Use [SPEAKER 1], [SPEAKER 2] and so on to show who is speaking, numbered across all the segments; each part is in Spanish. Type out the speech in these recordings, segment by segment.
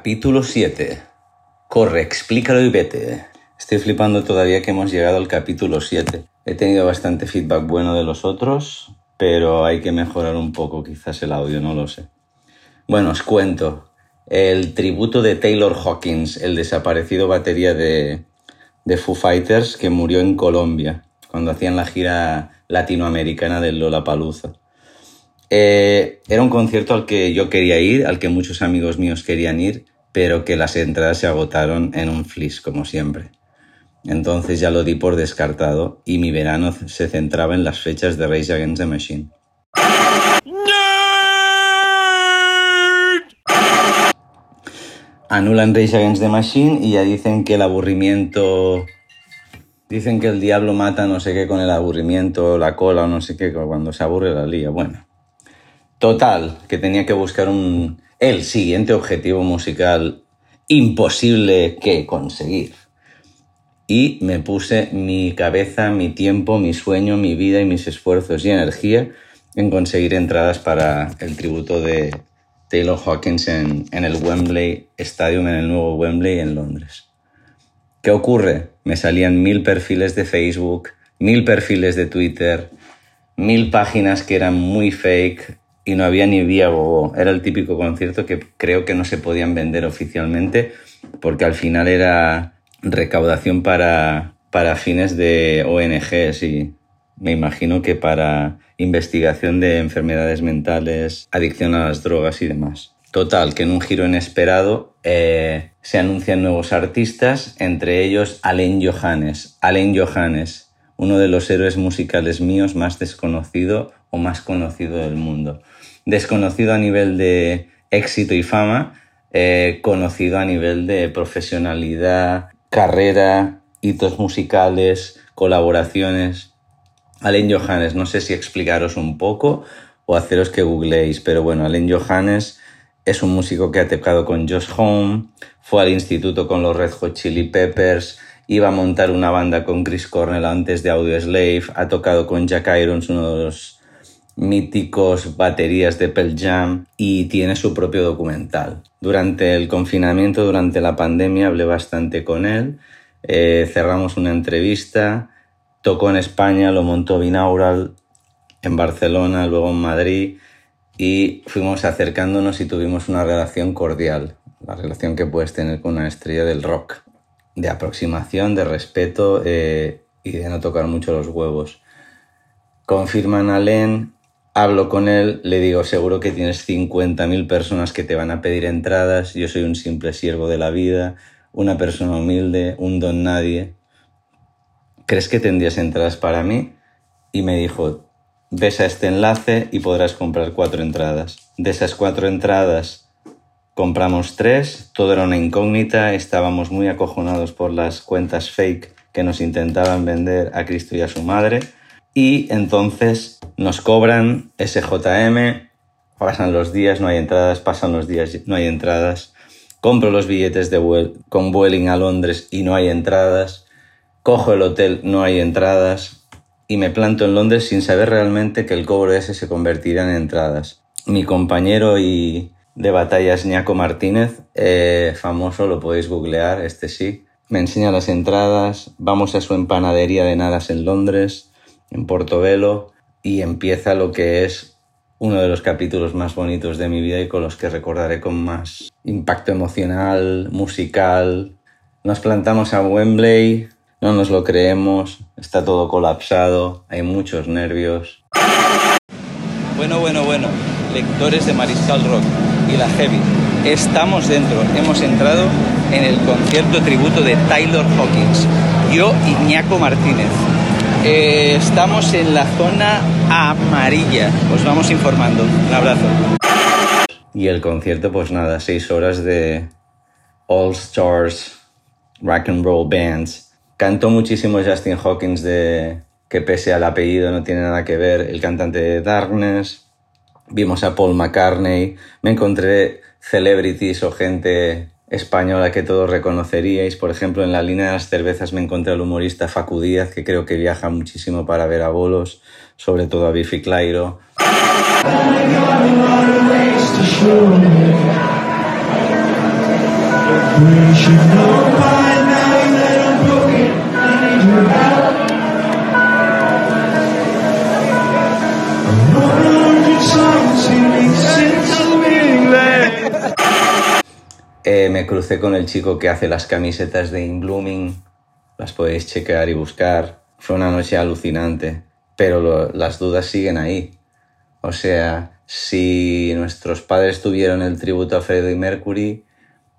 [SPEAKER 1] Capítulo 7. Corre, explícalo y vete. Estoy flipando todavía que hemos llegado al capítulo 7. He tenido bastante feedback bueno de los otros, pero hay que mejorar un poco quizás el audio, no lo sé. Bueno, os cuento. El tributo de Taylor Hawkins, el desaparecido batería de, de Foo Fighters que murió en Colombia cuando hacían la gira latinoamericana del Lollapalooza. Eh, era un concierto al que yo quería ir, al que muchos amigos míos querían ir, pero que las entradas se agotaron en un flis, como siempre. Entonces ya lo di por descartado y mi verano se centraba en las fechas de Rage Against the Machine. Anulan Rage Against the Machine y ya dicen que el aburrimiento... Dicen que el diablo mata no sé qué con el aburrimiento, la cola o no sé qué, cuando se aburre la lía. Bueno, Total, que tenía que buscar un, el siguiente objetivo musical imposible que conseguir. Y me puse mi cabeza, mi tiempo, mi sueño, mi vida y mis esfuerzos y energía en conseguir entradas para el tributo de Taylor Hawkins en, en el Wembley Stadium, en el nuevo Wembley en Londres. ¿Qué ocurre? Me salían mil perfiles de Facebook, mil perfiles de Twitter, mil páginas que eran muy fake, y no había ni vía bobo. Era el típico concierto que creo que no se podían vender oficialmente porque al final era recaudación para, para fines de ONGs y me imagino que para investigación de enfermedades mentales, adicción a las drogas y demás. Total, que en un giro inesperado eh, se anuncian nuevos artistas, entre ellos Alain Johannes. Alain Johannes, uno de los héroes musicales míos más desconocido o más conocido del mundo desconocido a nivel de éxito y fama, eh, conocido a nivel de profesionalidad, carrera, hitos musicales, colaboraciones. Alain Johannes, no sé si explicaros un poco o haceros que googleéis, pero bueno, Alain Johannes es un músico que ha tocado con Josh Home, fue al instituto con los Red Hot Chili Peppers, iba a montar una banda con Chris Cornell antes de Audio Slave, ha tocado con Jack Irons, uno de los míticos baterías de Pearl Jam y tiene su propio documental. Durante el confinamiento, durante la pandemia, hablé bastante con él, eh, cerramos una entrevista, tocó en España, lo montó Binaural en Barcelona, luego en Madrid y fuimos acercándonos y tuvimos una relación cordial, la relación que puedes tener con una estrella del rock, de aproximación, de respeto eh, y de no tocar mucho los huevos. Confirman a Hablo con él, le digo, seguro que tienes 50.000 personas que te van a pedir entradas, yo soy un simple siervo de la vida, una persona humilde, un don nadie. ¿Crees que tendrías entradas para mí? Y me dijo, ves a este enlace y podrás comprar cuatro entradas. De esas cuatro entradas compramos tres, todo era una incógnita, estábamos muy acojonados por las cuentas fake que nos intentaban vender a Cristo y a su madre y entonces nos cobran SJM, Pasan los días, no hay entradas, pasan los días, no hay entradas. Compro los billetes de vuel con Vueling a Londres y no hay entradas. Cojo el hotel, no hay entradas. Y me planto en Londres sin saber realmente que el cobro ese se convertirá en entradas. Mi compañero y de batallas Ñaco Martínez, eh, famoso, lo podéis googlear, este sí, me enseña las entradas, vamos a su empanadería de nadas en Londres, en Portobelo, y empieza lo que es uno de los capítulos más bonitos de mi vida y con los que recordaré con más impacto emocional, musical. Nos plantamos a Wembley, no nos lo creemos, está todo colapsado, hay muchos nervios.
[SPEAKER 2] Bueno, bueno, bueno, lectores de Mariscal Rock y la Heavy, estamos dentro, hemos entrado en el concierto tributo de Taylor Hawkins. Yo, Iñaco Martínez. Eh, estamos en la zona amarilla, os vamos informando. Un abrazo.
[SPEAKER 1] Y el concierto, pues nada, seis horas de All Stars Rock and Roll Bands. Cantó muchísimo Justin Hawkins de que pese al apellido no tiene nada que ver, el cantante de Darkness. Vimos a Paul McCartney. Me encontré celebrities o gente española que todos reconoceríais. Por ejemplo, en la línea de las cervezas me encontré al humorista Facu Díaz, que creo que viaja muchísimo para ver a bolos, sobre todo a Biffy Clyro. Me crucé con el chico que hace las camisetas de In Blooming. Las podéis chequear y buscar. Fue una noche alucinante. Pero las dudas siguen ahí. O sea, si nuestros padres tuvieron el tributo a Freddie Mercury,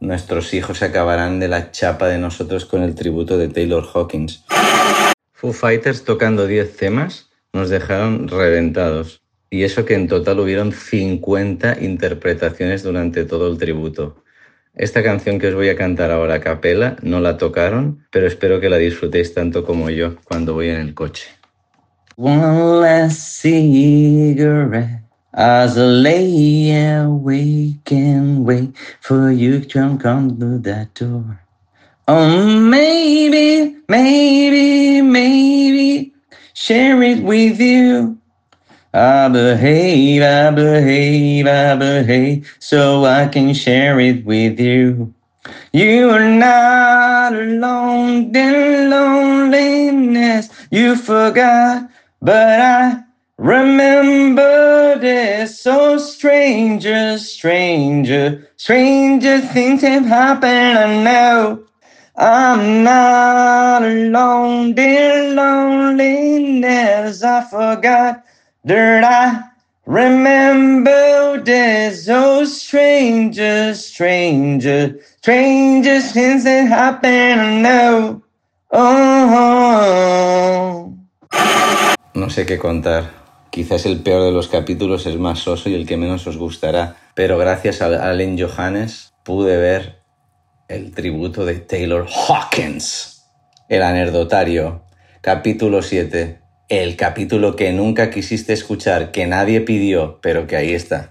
[SPEAKER 1] nuestros hijos acabarán de la chapa de nosotros con el tributo de Taylor Hawkins. Foo Fighters tocando 10 temas nos dejaron reventados. Y eso que en total hubieron 50 interpretaciones durante todo el tributo. Esta canción que os voy a cantar ahora a capela no la tocaron, pero espero que la disfrutéis tanto como yo cuando voy en el coche. One last cigarette as I lay awake and wait for you to come to that door. Oh, maybe, maybe, maybe, share it with you. I behave, I behave, I behave, so I can share it with you. You are not alone in loneliness, you forgot, but I remember this. So stranger, stranger, stranger things have happened, I know. I'm not alone in loneliness. I forgot that I remember this. Oh, stranger, stranger, stranger things that happen. I know. Oh. No sé qué contar. Quizás el peor de los capítulos es más soso y el que menos os gustará. Pero gracias a Allen Johannes pude ver el tributo de Taylor Hawkins. El anecdotario. Capítulo 7. El capítulo que nunca quisiste escuchar, que nadie pidió, pero que ahí está.